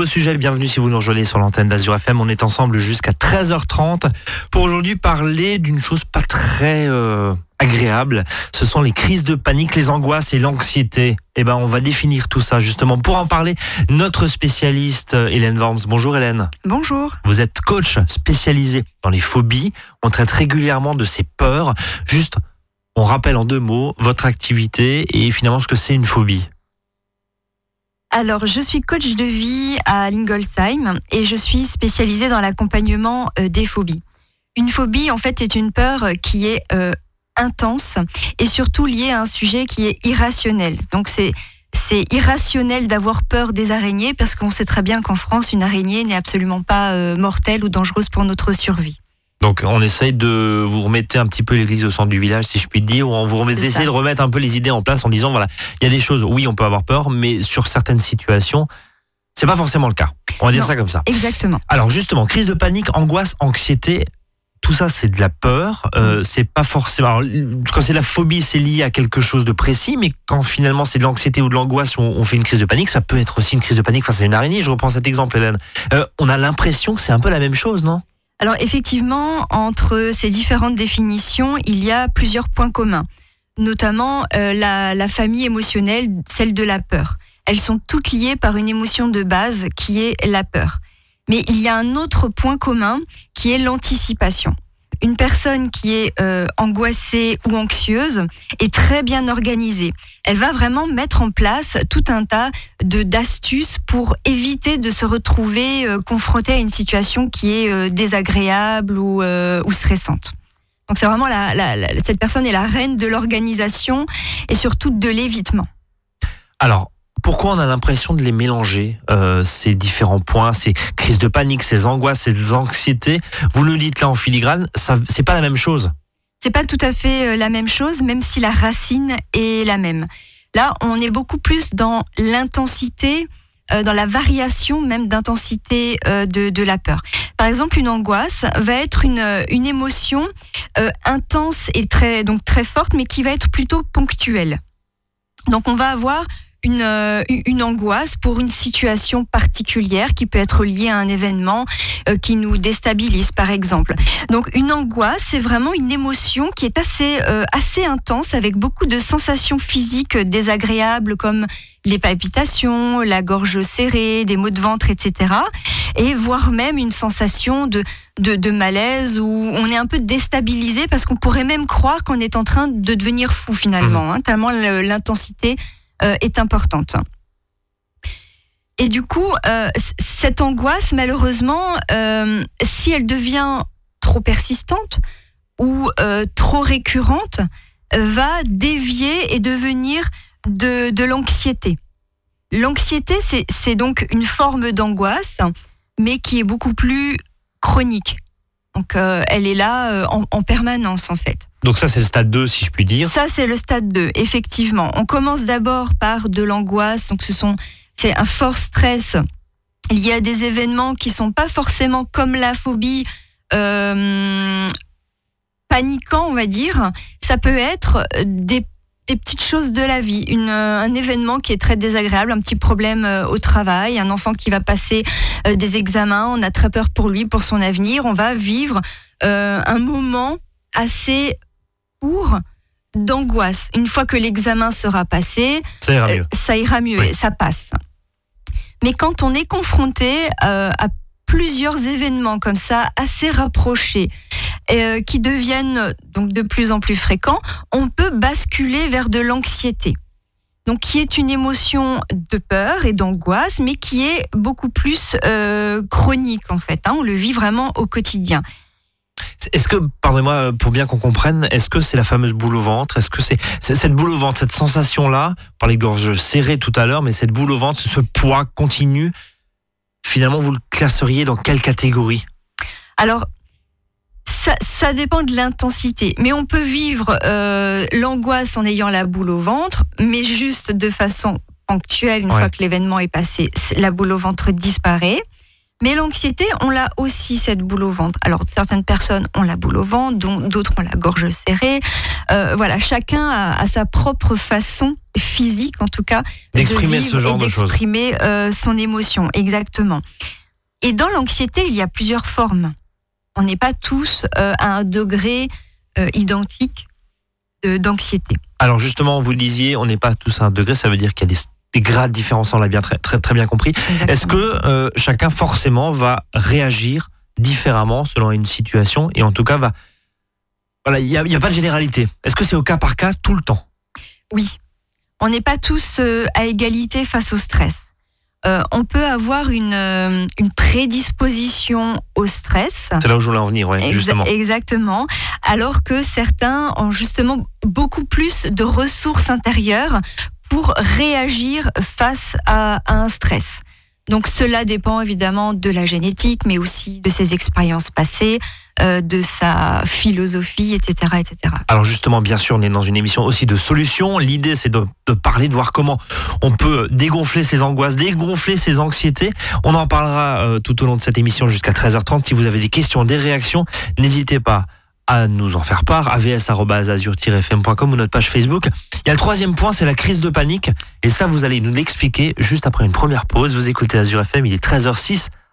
nouveau sujet, bienvenue si vous nous rejoignez sur l'antenne d'Azur FM. On est ensemble jusqu'à 13h30 pour aujourd'hui parler d'une chose pas très euh, agréable. Ce sont les crises de panique, les angoisses et l'anxiété. Eh ben, on va définir tout ça justement. Pour en parler, notre spécialiste euh, Hélène Worms. Bonjour Hélène. Bonjour. Vous êtes coach spécialisé dans les phobies. On traite régulièrement de ces peurs. Juste, on rappelle en deux mots votre activité et finalement ce que c'est une phobie. Alors, je suis coach de vie à Lingolsheim et je suis spécialisée dans l'accompagnement euh, des phobies. Une phobie, en fait, est une peur qui est euh, intense et surtout liée à un sujet qui est irrationnel. Donc, c'est c'est irrationnel d'avoir peur des araignées parce qu'on sait très bien qu'en France, une araignée n'est absolument pas euh, mortelle ou dangereuse pour notre survie. Donc on essaye de vous remettre un petit peu l'église au centre du village, si je puis dire, ou on vous remet, essayer de remettre un peu les idées en place en disant voilà, il y a des choses, oui, on peut avoir peur, mais sur certaines situations, c'est pas forcément le cas. On va dire ça comme ça. Exactement. Alors justement, crise de panique, angoisse, anxiété, tout ça c'est de la peur. Euh, c'est pas forcément. Alors, quand c'est la phobie, c'est lié à quelque chose de précis, mais quand finalement c'est de l'anxiété ou de l'angoisse, on, on, fait une crise de panique, ça peut être aussi une crise de panique face à une araignée. Je reprends cet exemple, Hélène. Euh, on a l'impression que c'est un peu la même chose, non? Alors effectivement, entre ces différentes définitions, il y a plusieurs points communs, notamment euh, la, la, famille émotionnelle, celle de la peur. Elles sont toutes liées par une émotion de base qui est la peur. Mais il y a un autre point commun qui est l'anticipation une personne qui est euh, angoissée ou anxieuse est très bien organisée. Elle va vraiment mettre en place tout un tas de d'astuces pour éviter de se retrouver euh, confrontée à une situation qui est euh, désagréable ou, stressante. Donc c'est vraiment la, cette personne est la reine de l'organisation et surtout de l'évitement. Alors, pourquoi on a l'impression de les mélanger, euh, ces différents points, ces crises de panique, ces angoisses, ces anxiétés? Vous nous dites là en filigrane, c'est pas la même chose. C'est pas tout à fait euh, la même chose, même si la racine est la même. Là, on est beaucoup plus dans l'intensité, euh, dans la variation même d'intensité de, de, la peur. Par exemple, une angoisse va être une, une émotion intense et très, donc très forte, mais qui va être plutôt ponctuelle. Donc, on va avoir une, euh, une angoisse pour une situation particulière qui peut être liée à un événement euh, qui nous déstabilise, par exemple. Donc une angoisse, c'est vraiment une émotion qui est assez, euh, assez intense avec beaucoup de sensations physiques désagréables comme les palpitations, la gorge serrée, des maux de ventre, etc. Et voire même une sensation de, de, de malaise où on est un peu déstabilisé parce qu'on pourrait même croire qu'on est en train de devenir fou finalement, mmh. hein, tellement l'intensité est importante. Et du coup, euh, cette angoisse, malheureusement, euh, si elle devient trop persistante ou trop récurrente, va dévier et devenir de, de l'anxiété. L'anxiété, c'est donc une forme d'angoisse, mais qui est beaucoup plus chronique. Donc, elle est là en, en permanence, en fait. Donc ça, c'est le stade 2, si je puis dire. Ça, c'est le stade 2, effectivement. On commence d'abord par de l'angoisse, donc ce sont, c'est un fort stress. Il y a des événements qui sont pas forcément comme la phobie, euh, paniquant, on va dire. Ça peut être des, des petites choses de la vie, une, un événement qui est très désagréable, un petit problème euh, au travail, un enfant qui va passer euh, des examens, on a très peur pour lui, pour son avenir, on va vivre euh, un moment assez d'angoisse. Une fois que l'examen sera passé, ça ira mieux, euh, ça, ira mieux et ça passe. Mais quand on est confronté euh, à plusieurs événements comme ça, assez rapprochés, euh, qui deviennent donc de plus en plus fréquents, on peut basculer vers de l'anxiété. Donc, qui est une émotion de peur et d'angoisse, mais qui est beaucoup plus chronique en fait. Hein. on le vit vraiment au quotidien. Est-ce que, pardonnez-moi, pour bien qu'on comprenne, est-ce que c'est la fameuse boule au ventre? Est-ce que c'est cette boule au ventre, cette sensation-là On parlait de gorge serrée tout à l'heure, mais cette boule au ventre, ce poids continu, finalement, vous le classeriez dans quelle catégorie? Alors, ça, dépend de l'intensité. Mais on peut vivre euh, l'angoisse en ayant la boule au ventre, mais juste de façon ponctuelle, une fois que l'événement est passé, la boule au ventre disparaît. Mais l'anxiété, on l'a aussi cette boule au ventre. Alors certaines personnes ont la boule au ventre, d'autres ont la gorge serrée. Euh, voilà, chacun a, sa propre façon physique, en tout cas, d'exprimer ce genre de choses, d'exprimer euh, son émotion, exactement. Et dans l'anxiété, il y a plusieurs formes. On n'est pas tous euh, à un degré identique d'anxiété. Alors justement, vous le disiez, on n'est pas tous à un degré, ça veut dire qu'il y a des des grades différents, on l'a bien très, très, très bien compris. Est-ce que euh, chacun forcément va réagir différemment selon une situation et en tout cas va voilà, il n'y a, a, pas de généralité. Est-ce que c'est au cas par cas tout le temps? Oui. On n'est pas tous euh, à égalité face au stress. Euh, on peut avoir une, une, prédisposition au stress. C'est là où je voulais en venir, ouais, justement. Exactement. Alors que certains ont justement beaucoup plus de ressources intérieures pour réagir face à, un stress. Donc cela dépend évidemment de la génétique, mais aussi de ses expériences passées, euh, de sa philosophie, etc., etc. Alors justement, bien sûr, on est dans une émission aussi de solutions. L'idée, c'est de, parler, de voir comment on peut dégonfler ses angoisses, dégonfler ses anxiétés. On en parlera euh, tout au long de cette émission jusqu'à 13h30. Si vous avez des questions, des réactions, n'hésitez pas à nous en faire part, avs.azur-fm.com ou notre page Facebook. Il y a le troisième point, c'est la crise de panique. Et ça, vous allez nous l'expliquer juste après une première pause. Vous écoutez Azure FM, il est 13h06.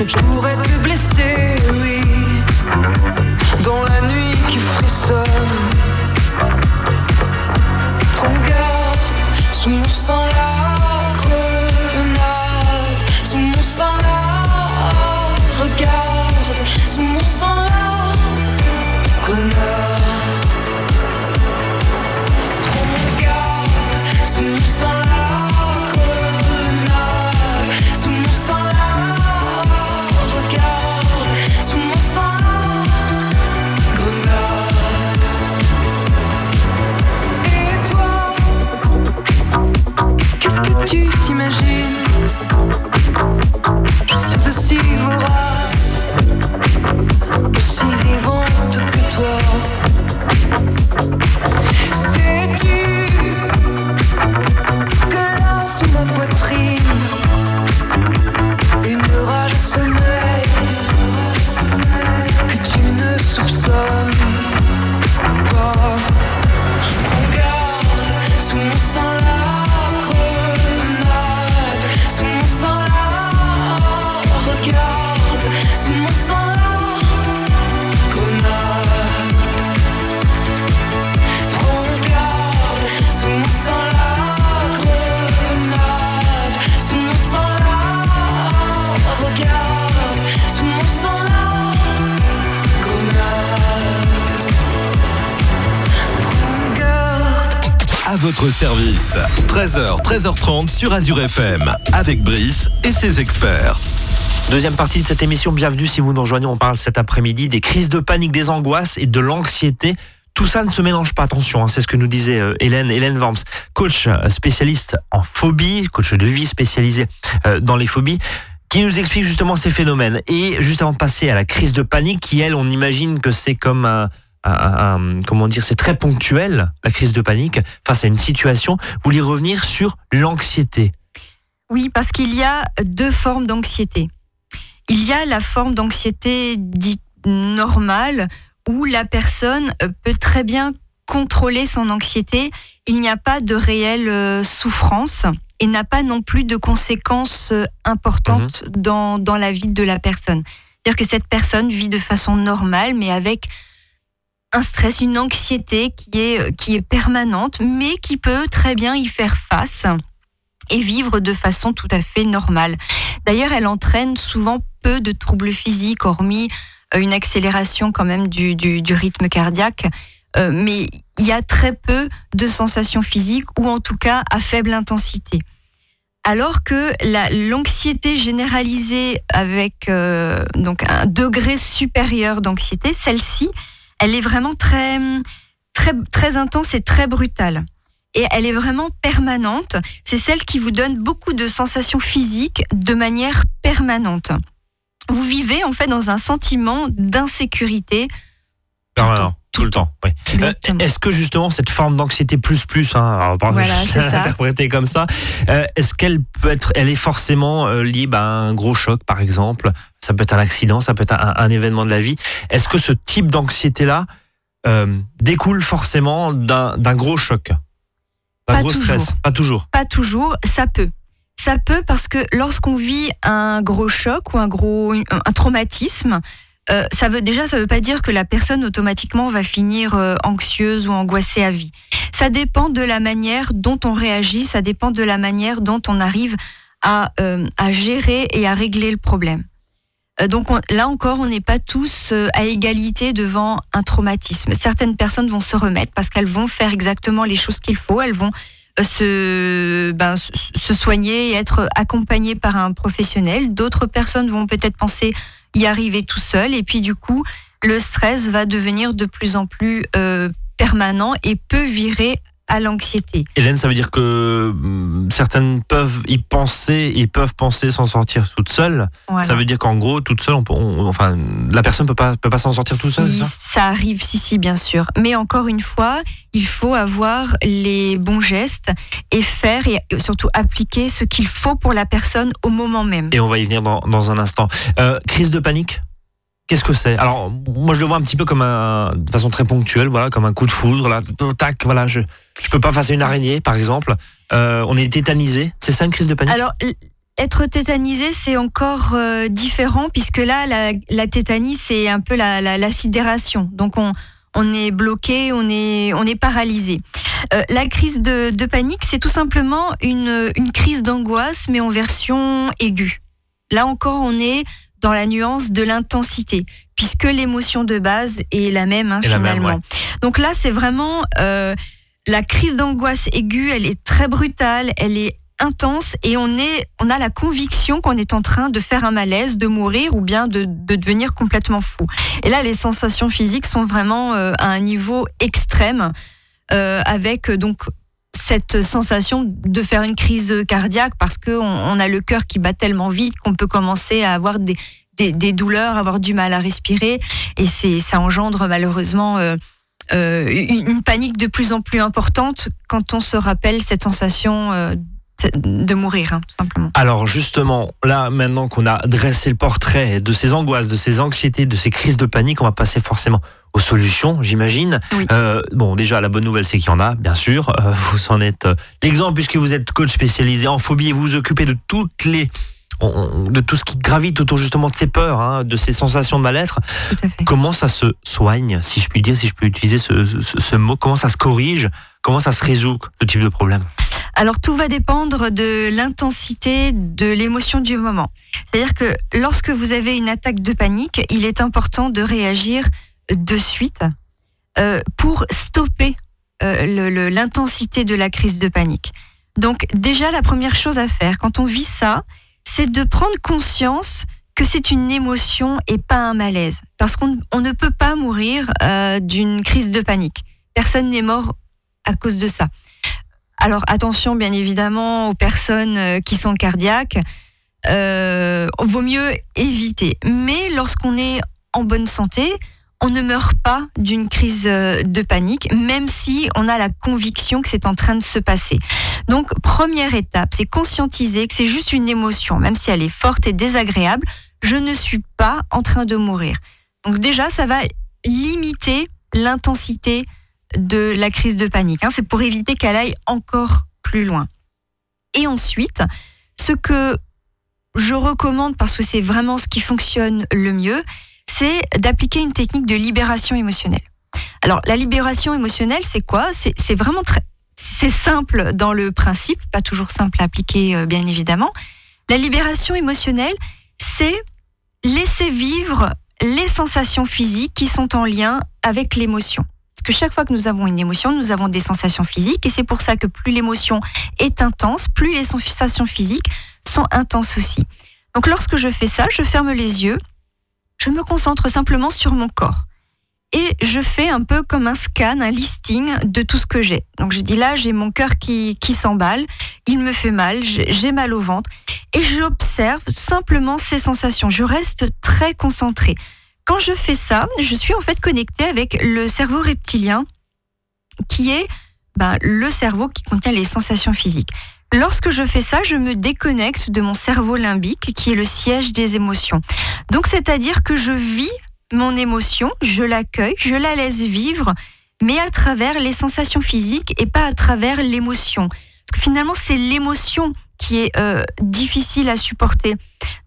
Should you votre service. 13h, 13h30 sur Azure FM, avec Brice et ses experts. Deuxième partie de cette émission, bienvenue si vous nous rejoignez. On parle cet après-midi des crises de panique, des angoisses et de l'anxiété. Tout ça ne se mélange pas, attention, hein, c'est ce que nous disait euh, Hélène, Hélène Worms, coach euh, spécialiste en phobie, coach de vie spécialisé euh, dans les phobies qui nous explique justement ces phénomènes. Et juste avant de passer à la crise de panique, qui elle, on imagine que c'est comme un, comment dire, c'est très ponctuel, la crise de panique, face à une situation. Vous voulez revenir sur l'anxiété? Oui, parce qu'il y a deux formes d'anxiété. Il y a la forme d'anxiété dite normale, où la personne peut très bien contrôler son anxiété. Il n'y a pas de réelle euh, souffrance et n'a pas non plus de conséquences euh, importantes mhm. dans, dans la vie de la personne. C'est-à-dire que cette personne vit de façon normale, mais avec un stress, une anxiété qui est, euh, qui est permanente, mais qui peut très bien y faire face et vivre de façon tout à fait normale. D'ailleurs, elle entraîne souvent peu de troubles physiques, hormis euh, une accélération quand même du, du, rythme cardiaque. mais il y a très peu de sensations physiques ou en tout cas à faible intensité. Alors que l'anxiété généralisée avec euh, donc un degré supérieur d'anxiété, celle-ci, elle est vraiment très, très, très intense et très brutale. Et elle est vraiment permanente. C'est celle qui vous donne beaucoup de sensations physiques de manière permanente. Vous vivez en fait dans un sentiment d'insécurité. Permanent tout le temps. Oui. Euh, est-ce que justement cette forme d'anxiété plus plus, hein, interprétée comme ça, euh, est-ce qu'elle peut être, elle est forcément euh, liée bah, à un gros choc, par exemple Ça peut être un accident, ça peut être un, événement de la vie. Est-ce que ce type d'anxiété là découle forcément d'un gros choc, d'un gros stress? Pas toujours. Pas toujours. Ça peut. Ça peut parce que lorsqu'on vit un gros choc ou un gros un traumatisme, euh, ça veut déjà, ça veut pas dire que la personne automatiquement va finir euh, anxieuse ou angoissée à vie. Ça dépend de la manière dont on réagit, ça dépend de la manière dont on arrive à, euh, à gérer et à régler le problème. Donc là encore, on n'est pas tous à égalité devant un traumatisme. Certaines personnes vont se remettre parce qu'elles vont faire exactement les choses qu'il faut. Elles vont se, ben, se soigner et être accompagnées par un professionnel. D'autres personnes vont peut-être penser y arriver tout seul. Et puis du coup, le stress va devenir de plus en plus euh, permanent et peut virer à l'anxiété. Hélène, ça veut dire que hum, certaines peuvent y penser et peuvent penser s'en sortir toutes seules. Ça veut dire qu'en gros, toute seule, on, enfin, la personne peut pas peut pas s'en sortir toute seule. Ça, ça arrive, si si, bien sûr. Mais encore une fois, il faut avoir les bons gestes et faire et surtout appliquer ce qu'il faut pour la personne au moment même. Et on va y venir dans, dans un instant. Euh, crise de panique Qu'est-ce que c'est? Alors, moi, je le vois un petit peu comme un, de façon très ponctuelle, voilà, comme un coup de foudre, là, tac, voilà, je, je peux pas face une araignée, par exemple. Euh, on est tétanisé. C'est ça une crise de panique? Alors, être tétanisé, c'est encore euh, différent, puisque là, la, tétanie, c'est un peu la, sidération. Donc, on, on est bloqué, on est, on est paralysé. Euh, la crise de, panique, c'est tout simplement une crise d'angoisse, mais en version aiguë. Là encore, on est dans la nuance de l'intensité, puisque l'émotion de base est la même hein, finalement. Donc là, c'est vraiment euh, la crise d'angoisse aiguë, elle est très brutale, elle est intense et on est, on a la conviction qu'on est en train de faire un malaise, de mourir ou bien de, de devenir complètement fou. Et là, les sensations physiques sont vraiment euh, à un niveau extrême, euh, avec donc cette sensation de faire une crise cardiaque parce qu'on on a le cœur qui bat tellement vite qu'on peut commencer à avoir des, des, douleurs, avoir du mal à respirer. Et ça engendre malheureusement euh, euh, une, panique de plus en plus importante quand on se rappelle cette sensation euh, de mourir, hein, tout simplement. Alors justement, là, maintenant qu'on a dressé le portrait de ces angoisses, de ces anxiétés, de ces crises de panique, on va passer forcément aux solutions, j'imagine. Euh, bon, déjà, la bonne nouvelle, c'est qu'il y en a, bien sûr. Euh, vous en êtes euh, l'exemple puisque vous êtes coach spécialisé en phobie et vous vous occupez de toutes les de tout ce qui gravite autour justement de ces peurs, hein, de ces sensations de mal-être. Comment ça se soigne, si je puis dire, si je peux utiliser ce, ce mot, comment ça se corrige, comment ça se résout, ce type de problème? Alors tout va dépendre de l'intensité de l'émotion du moment. C'est-à-dire que lorsque vous avez une attaque de panique, il est important de réagir de suite euh, pour stopper euh, l'intensité de la crise de panique. Donc déjà, la première chose à faire quand on vit ça, c'est de prendre conscience que c'est une émotion et pas un malaise. Parce qu'on ne peut pas mourir euh, d'une crise de panique. Personne n'est mort à cause de ça. Alors attention bien évidemment aux personnes euh, qui sont cardiaques. Euh, vaut mieux éviter. Mais lorsqu'on est en bonne santé, on ne meurt pas d'une crise euh, de panique, même si on a la conviction que c'est en train de se passer. Donc, première étape, c'est conscientiser que c'est juste une émotion, même si elle est forte et désagréable. Je ne suis pas en train de mourir. Donc déjà, ça va limiter l'intensité de la crise de panique. Hein. C'est pour éviter qu'elle aille encore plus loin. Et ensuite, ce que je recommande, parce que c'est vraiment ce qui fonctionne le mieux, c'est d'appliquer une technique de libération émotionnelle. Alors, la libération émotionnelle, c'est quoi? C'est vraiment très, c'est simple dans le principe, pas toujours simple à appliquer, euh, bien évidemment. La libération émotionnelle, c'est laisser vivre les sensations physiques qui sont en lien avec l'émotion. Parce que chaque fois que nous avons une émotion, nous avons des sensations physiques, et c'est pour ça que plus l'émotion est intense, plus les sensations physiques sont intenses aussi. Donc lorsque je fais ça, je ferme les yeux je me concentre simplement sur mon corps. Et je fais un peu comme un scan, un listing de tout ce que j'ai. Donc je dis là, j'ai mon cœur qui, qui s'emballe, il me fait mal, j'ai mal au ventre. Et j'observe simplement ces sensations. Je reste très concentrée. Quand je fais ça, je suis en fait connectée avec le cerveau reptilien, qui est ben, le cerveau qui contient les sensations physiques. Lorsque je fais ça, je me déconnecte de mon cerveau limbique qui est le siège des émotions. Donc c'est-à-dire que je vis mon émotion, je l'accueille, je la laisse vivre, mais à travers les sensations physiques et pas à travers l'émotion. Parce que finalement, c'est l'émotion qui est euh, difficile à supporter.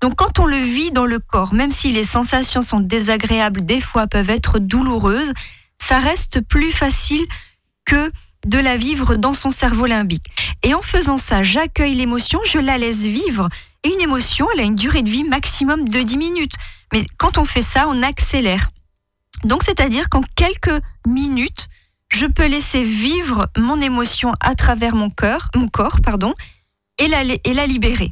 Donc quand on le vit dans le corps, même si les sensations sont désagréables, des fois peuvent être douloureuses, ça reste plus facile que de la vivre dans son cerveau limbique. Et en faisant ça, j'accueille l'émotion, je la laisse vivre. Et une émotion, elle a une durée de vie maximum de 10 minutes. Mais quand on fait ça, on accélère. Donc c'est-à-dire qu'en quelques minutes, je peux laisser vivre mon émotion à travers mon cœur, mon corps, pardon, et la, libérer.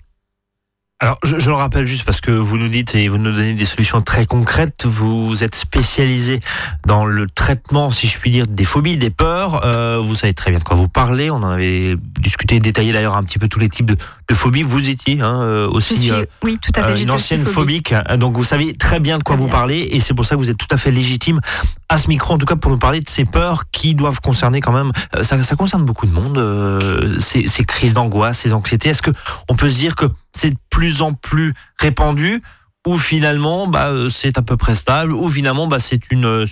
Alors, je, je, le rappelle juste parce que vous nous dites et vous nous donnez des solutions très concrètes. Vous êtes spécialisé dans le traitement, si je puis dire, des phobies, des peurs. Euh, vous savez très bien de quoi vous parlez. On en avait discuté, détaillé d'ailleurs un petit peu tous les types de, de phobies. Vous étiez hein, euh, aussi euh, oui, tout à fait, une ancienne phobique. Donc, vous savez très bien de quoi vous parlez et c'est pour ça que vous êtes tout à fait légitime à ce micro, en tout cas pour nous parler de ces peurs qui doivent concerner quand même. Ça, ça concerne beaucoup de monde. ces, ces crises d'angoisse, ces anxiétés. Est-ce que on peut se dire que c'est de en plus répandu ou finalement bah, euh, c'est à peu près stable ou finalement bah, c'est une euh,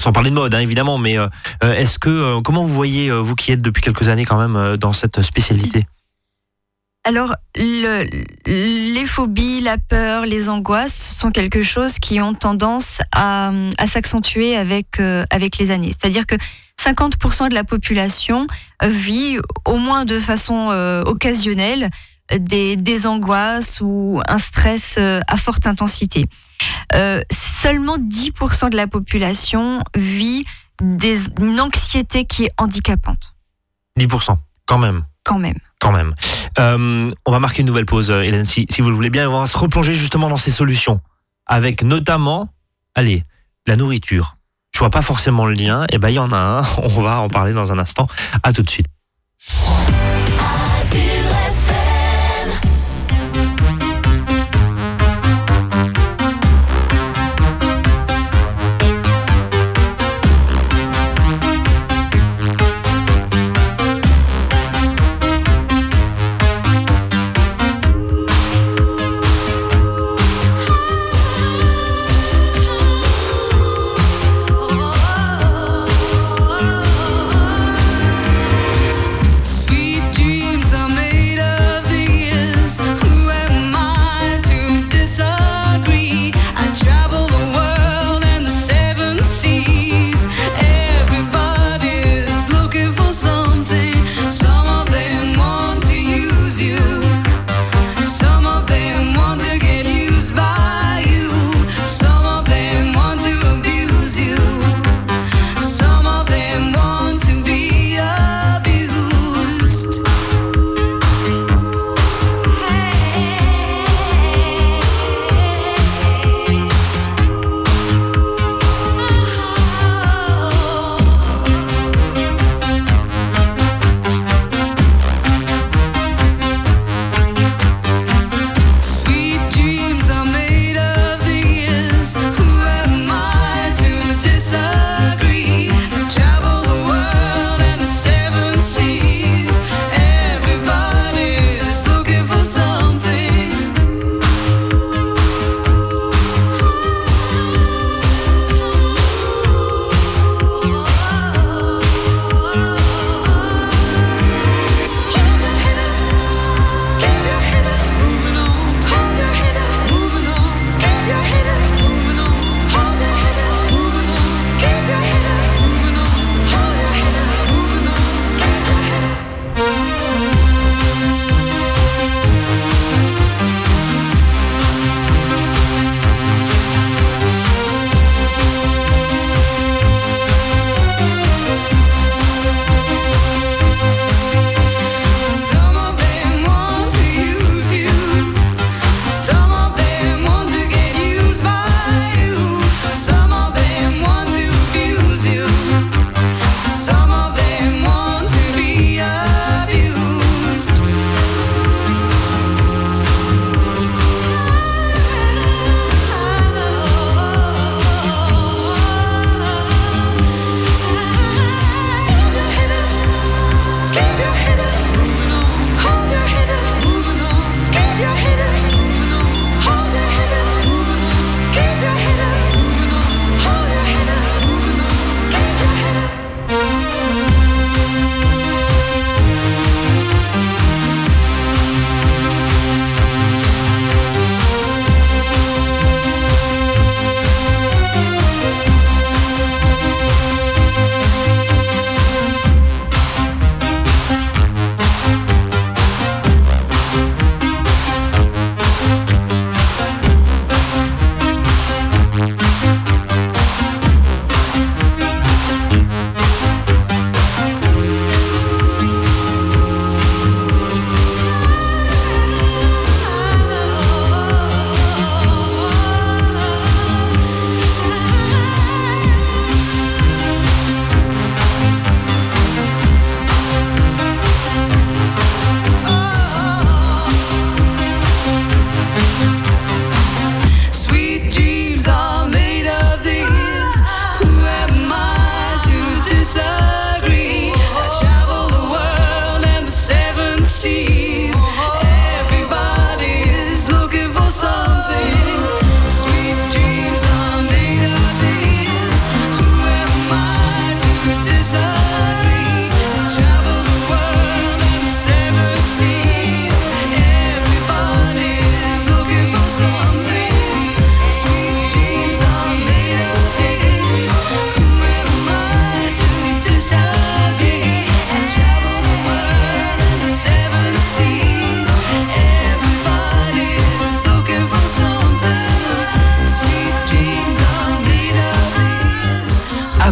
sans parler de mode hein, évidemment mais euh, est-ce que comment vous voyez vous qui êtes depuis quelques années quand même dans cette spécialité? Alors, le, les phobies, la peur, les angoisses sont quelque chose qui ont tendance à, à s'accentuer avec, avec les années. C'est-à-dire que 50% de la population vit au moins de façon occasionnelle des, angoisses ou un stress euh, à forte intensité. Euh, seulement 10% de la population vit des, une anxiété qui est handicapante. 10%, quand même. Quand même. Quand même. Euh, on va marquer une nouvelle pause, Hélène, si, si, vous le voulez bien. On va se replonger justement dans ces solutions. Avec notamment, allez, la nourriture. Je vois pas forcément le lien. Et eh ben, il y en a un. On va en parler dans un instant. À tout de suite.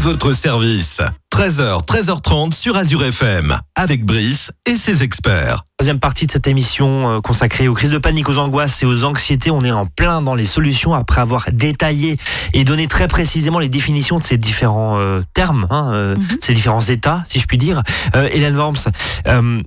Votre service. 13h, 13h30 sur Azure FM, avec Brice et ses experts. Deuxième partie de cette émission euh, consacrée aux crises de panique, aux angoisses et aux anxiétés. On est en plein dans les solutions après avoir détaillé et donné très précisément les définitions de ces différents euh, termes, hein, euh, Mhm. ces différents états, si je puis dire. Euh, Hélène Worms, euh,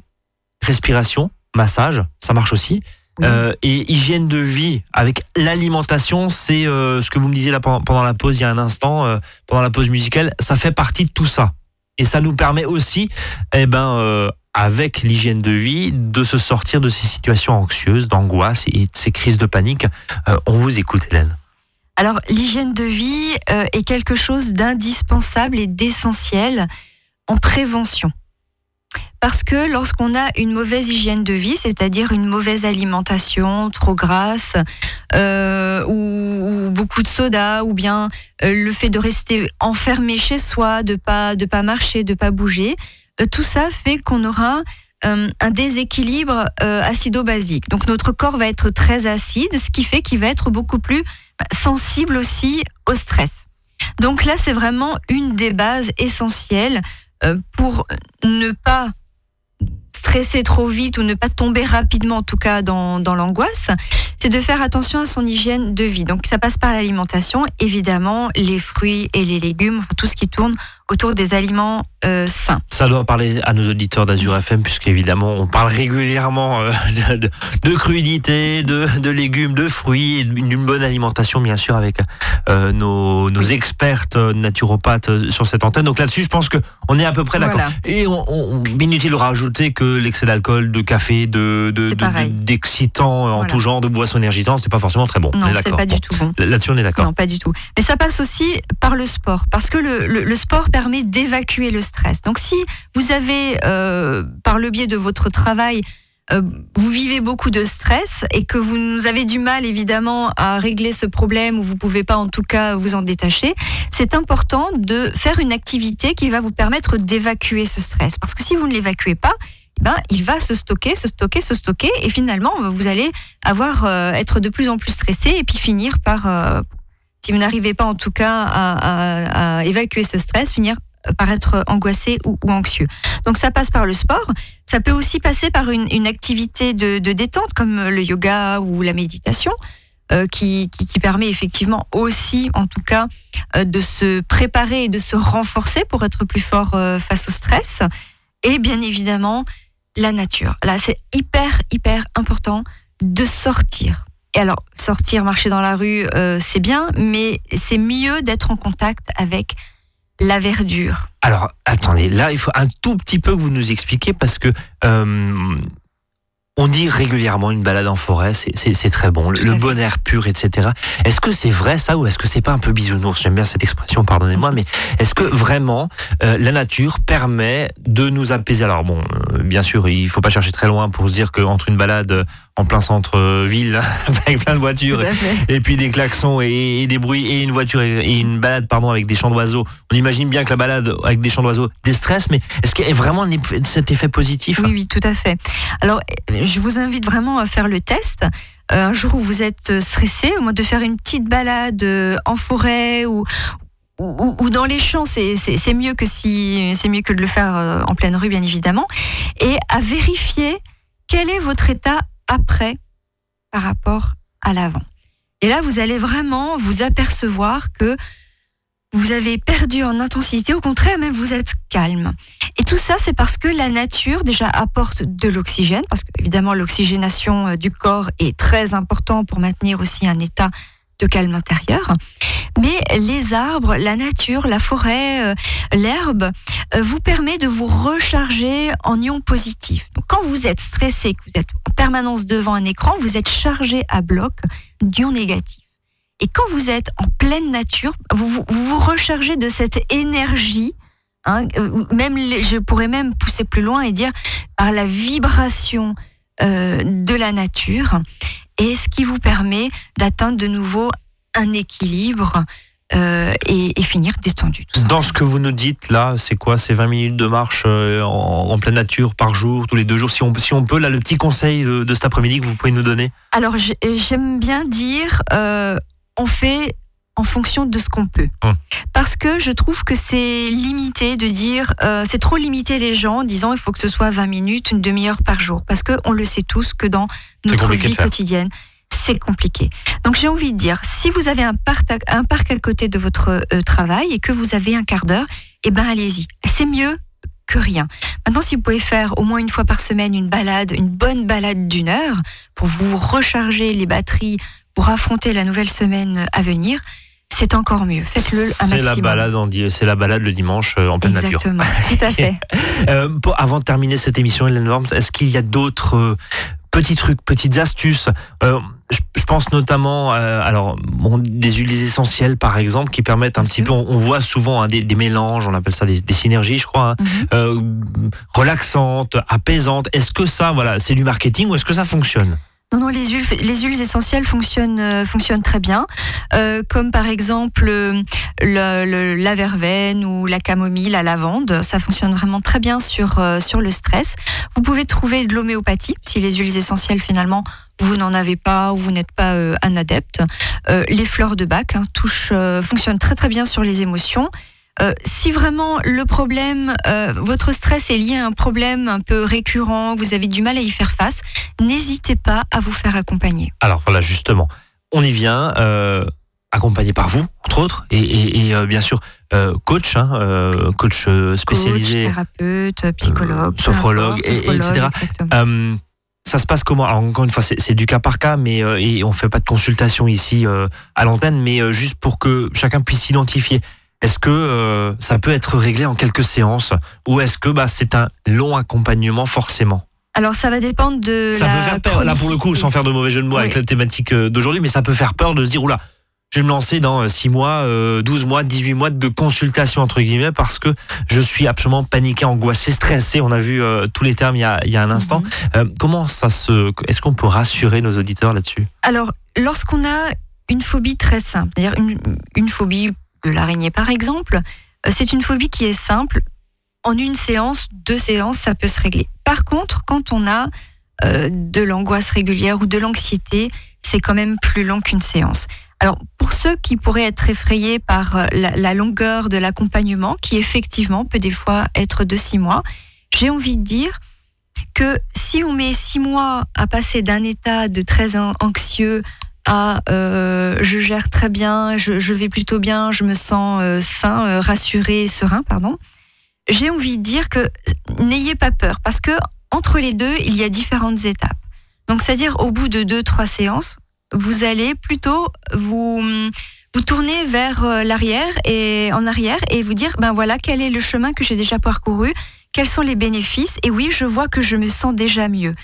respiration, massage, ça marche aussi. Oui. Euh, et hygiène de vie avec l'alimentation, c'est euh, ce que vous me disiez là pendant, la pause il y a un instant, euh, pendant la pause musicale, ça fait partie de tout ça. Et ça nous permet aussi, eh ben, avec l'hygiène de vie, de se sortir de ces situations anxieuses, d'angoisse et de ces crises de panique. On vous écoute, Hélène. Alors, l'hygiène de vie est quelque chose d'indispensable et d'essentiel en prévention. Parce que lorsqu'on a une mauvaise hygiène de vie, c'est-à-dire une mauvaise alimentation trop grasse, euh, ou, ou beaucoup de soda, ou bien euh, le fait de rester enfermé chez soi, de pas de pas marcher, de pas bouger, euh, tout ça fait qu'on aura un déséquilibre acido-basique. Donc notre corps va être très acide, ce qui fait qu'il va être beaucoup plus bah, sensible aussi au stress. Donc là, c'est vraiment une des bases essentielles pour ne pas stresser trop vite ou ne pas tomber rapidement, en tout cas dans, l'angoisse, c'est de faire attention à son hygiène de vie. Donc ça passe par l'alimentation, évidemment, les fruits et les légumes, enfin, tout ce qui tourne autour des aliments euh, sains. Ça doit parler à nos auditeurs d'Azur FM, puisqu'évidemment, on parle régulièrement euh, de, de, de crudité, de, de légumes, de fruits, et d'une bonne alimentation, bien sûr, avec euh, nos, nos expertes naturopathes sur cette antenne. Donc là-dessus, je pense qu'on est à peu près d'accord. Voilà. Et on, on, inutile de rajouter que l'excès d'alcool, de café, de, d'excitants en Voilà. tout genre, de boissons énergisantes, c'est pas forcément très bon. on Non, est c'est pas Bon. du tout bon. Là-dessus, on est d'accord. Non, pas du tout. Mais ça passe aussi par le sport, parce que le, le- le sport permet d'évacuer le stress. Donc si vous avez, euh, par le biais de votre travail, euh, vous vivez beaucoup de stress et que vous avez du mal évidemment à régler ce problème ou vous pouvez pas en tout cas vous en détacher, c'est important de faire une activité qui va vous permettre d'évacuer ce stress. Parce que si vous ne l'évacuez pas, ben, il va se stocker, se stocker, se stocker, et finalement, vous allez avoir euh, être de plus en plus stressé, et puis finir par, euh, si vous n'arrivez pas en tout cas à, évacuer ce stress, finir par être angoissé ou, anxieux. Donc ça passe par le sport. Ça peut aussi passer par une, activité de, détente comme le yoga ou la méditation. euh, qui, permet effectivement aussi, en tout cas, euh, de se préparer et de se renforcer pour être plus fort euh, face au stress. Et bien évidemment, la nature. Là, c'est hyper, hyper important de sortir. Et alors, sortir, marcher dans la rue, euh, c'est bien, mais c'est mieux d'être en contact avec la verdure. Alors, attendez, là, il faut un tout petit peu que vous nous expliquiez parce que euh, on dit régulièrement une balade en forêt, c'est- c'est c'est très bon, le, bon air pur, etc. Est-ce que c'est vrai ça ou est-ce que c'est pas un peu bisounours? J'aime bien cette expression, pardonnez-moi, mais est-ce que vraiment euh, la nature permet de nous apaiser? Alors bon, euh, bien sûr, il faut pas chercher très loin pour se dire qu'entre une balade en plein centre-ville avec plein de voitures et puis des klaxons et, et des bruits et une voiture et, et une balade pardon avec des chants d'oiseaux. On imagine bien que la balade avec des chants d'oiseaux déstresse, mais est-ce qu'il y a vraiment cet effet positif? Oui, oui, tout à fait. Alors, euh, je vous invite vraiment à faire le test. Euh, un jour où vous êtes stressé, au moins de faire une petite balade euh, en forêt ou, ou, ou dans les champs, c'est mieux que si c'est mieux que de le faire euh, en pleine rue, bien évidemment, et à vérifier quel est votre état après par rapport à l'avant. Et là, vous allez vraiment vous apercevoir que vous avez perdu en intensité, au contraire, même vous êtes calme. Et tout ça, c'est parce que la nature déjà apporte de l'oxygène, parce que évidemment l'oxygénation euh, du corps est très important pour maintenir aussi un état de calme intérieur. Mais les arbres, la nature, la forêt, euh, l'herbe euh, vous permet de vous recharger en ions positifs. Donc, quand vous êtes stressé, que vous êtes en permanence devant un écran, vous êtes chargé à bloc d'ions négatifs. Et quand vous êtes en pleine nature, vous vous, rechargez de cette énergie Hein, euh, même je pourrais même pousser plus loin et dire par la vibration de la nature et ce qui vous permet d'atteindre de nouveau un équilibre euh, et, et finir détendu. Tout Dans ce que vous nous dites là, c'est quoi? C'est 20 minutes de marche euh, en, en pleine nature par jour, tous les deux jours, si on, si on peut. Là, le petit conseil de, de cet après-midi que vous pouvez nous donner. Alors j'ai- j'aime bien dire, euh, on fait en fonction de ce qu'on peut. Hum. Parce que je trouve que c'est limité de dire, euh, c'est trop limité les gens en disant il faut que ce soit 20 minutes, une demi-heure par jour. Parce qu'on le sait tous que dans notre vie quotidienne, c'est compliqué. Donc j'ai envie de dire, si vous avez un parc à, un parc à côté de votre euh, travail et que vous avez un quart d'heure, eh ben allez-y. C'est mieux que rien. Maintenant, si vous pouvez faire au moins une fois par semaine une balade, une bonne balade d'une heure pour vous recharger les batteries pour affronter la nouvelle semaine à venir, c'est encore mieux. Faites-le un C'est maximum. la balade, en c'est la balade le dimanche euh, en pleine nature. Exactement, tout à fait. Euh, pour- avant de terminer cette émission, Hélène Worms, est-ce qu'il y a d'autres euh, petits trucs, petites astuces Euh, je, je pense notamment, euh, alors, bon, des huiles essentielles par exemple, qui permettent un Bien petit sûr. peu. On, on voit souvent hein, des, des mélanges, on appelle ça des, des synergies, je crois, hein, euh, relaxantes, apaisantes. Est-ce que ça, voilà, c'est du marketing ou est-ce que ça fonctionne? Non, non, les huiles, les huiles essentielles fonctionnent, euh, fonctionnent très bien, Euh, comme par exemple euh, le, le- la verveine ou la camomille, la lavande. Ça fonctionne vraiment très bien sur, euh, sur le stress. Vous pouvez trouver de l'homéopathie si les huiles essentielles finalement vous n'en avez pas ou vous n'êtes pas un adepte. Les fleurs de bac hein, touchent, fonctionnent très très bien sur les émotions. Euh, si vraiment le problème, euh, votre stress est lié à un problème un peu récurrent, vous avez du mal à y faire face, n'hésitez pas à vous faire accompagner. Alors voilà, justement, on y vient, euh, accompagné par vous, entre autres, et, et- et, bien sûr, coach, hein, coach spécialisé. Coach, thérapeute, psychologue, sophrologue, et- etc. ça se passe comment? Alors encore une fois, c'est c'est du cas par cas, mais euh, et on fait pas de consultation ici euh, à l'antenne, mais euh, juste pour que chacun puisse s'identifier. Est-ce que euh, ça peut être réglé en quelques séances ou est-ce que bah, c'est un long accompagnement forcément? Alors ça va dépendre de Ça la peut faire peur, là pour le coup, sans faire de mauvais jeu de mots avec la thématique euh, d'aujourd'hui, mais ça peut faire peur de se dire, oula, je vais me lancer dans 6 mois, euh, 12 mois, 18 mois de consultation, entre guillemets, parce que je suis absolument paniqué, angoissé, stressé. On a vu euh, tous les termes il y a, il y a un instant. Mhm. Euh, comment ça se. Est-ce qu'on peut rassurer nos auditeurs là-dessus? Alors, lorsqu'on a une phobie très simple, c'est-à-dire une, une phobie de l'araignée par exemple, euh, c'est une phobie qui est simple. En une séance, deux séances, ça peut se régler. Par contre, quand on a euh, de l'angoisse régulière ou de l'anxiété, c'est quand même plus long qu'une séance. Alors, pour ceux qui pourraient être effrayés par euh, la, la longueur de l'accompagnement, qui effectivement peut des fois être de six mois, j'ai envie de dire que si on met six mois à passer d'un état de très an- anxieux à euh, je gère très bien, je, vais plutôt bien, je me sens euh, sain, euh, rassuré, serein, pardon. J'ai envie de dire que n'ayez pas peur parce que entre les deux, il y a différentes étapes. Donc, c'est-à-dire au bout de deux, trois séances, vous allez plutôt vous vous tourner vers l'arrière et en arrière et vous dire ben voilà quel est le chemin que j'ai déjà parcouru, quels sont les bénéfices et oui je vois que je me sens déjà mieux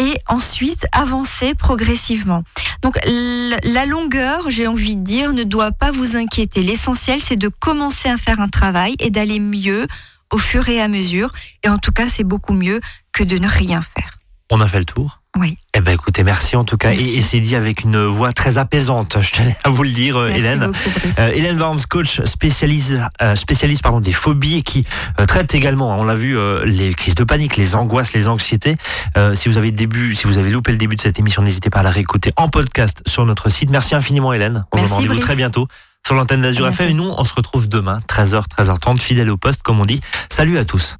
et ensuite avancer progressivement. Donc la longueur, j'ai envie de dire, ne doit pas vous inquiéter. L'essentiel, c'est de commencer à faire un travail et d'aller mieux au fur et à mesure. Et en tout cas, c'est beaucoup mieux que de ne rien faire. On a fait le tour Oui. Eh ben écoutez, merci en tout cas. Merci. Et, et c'est dit avec une voix très apaisante, je tenais à vous le dire, euh, Merci Hélène. beaucoup. Euh, Hélène Worms, coach spécialiste, euh, spécialiste pardon, des phobies et qui euh, traite également, on l'a vu, euh, les crises de panique, les angoisses, les anxiétés. Euh, si vous avez début, si vous avez loupé le début de cette émission, n'hésitez pas à la réécouter en podcast sur notre site. Merci infiniment Hélène. On Merci, rendez-vous très bientôt sur l'antenne d'Azur FM. Et nous, on se retrouve demain, 13h, 13h30, fidèle au poste, comme on dit. Salut à tous.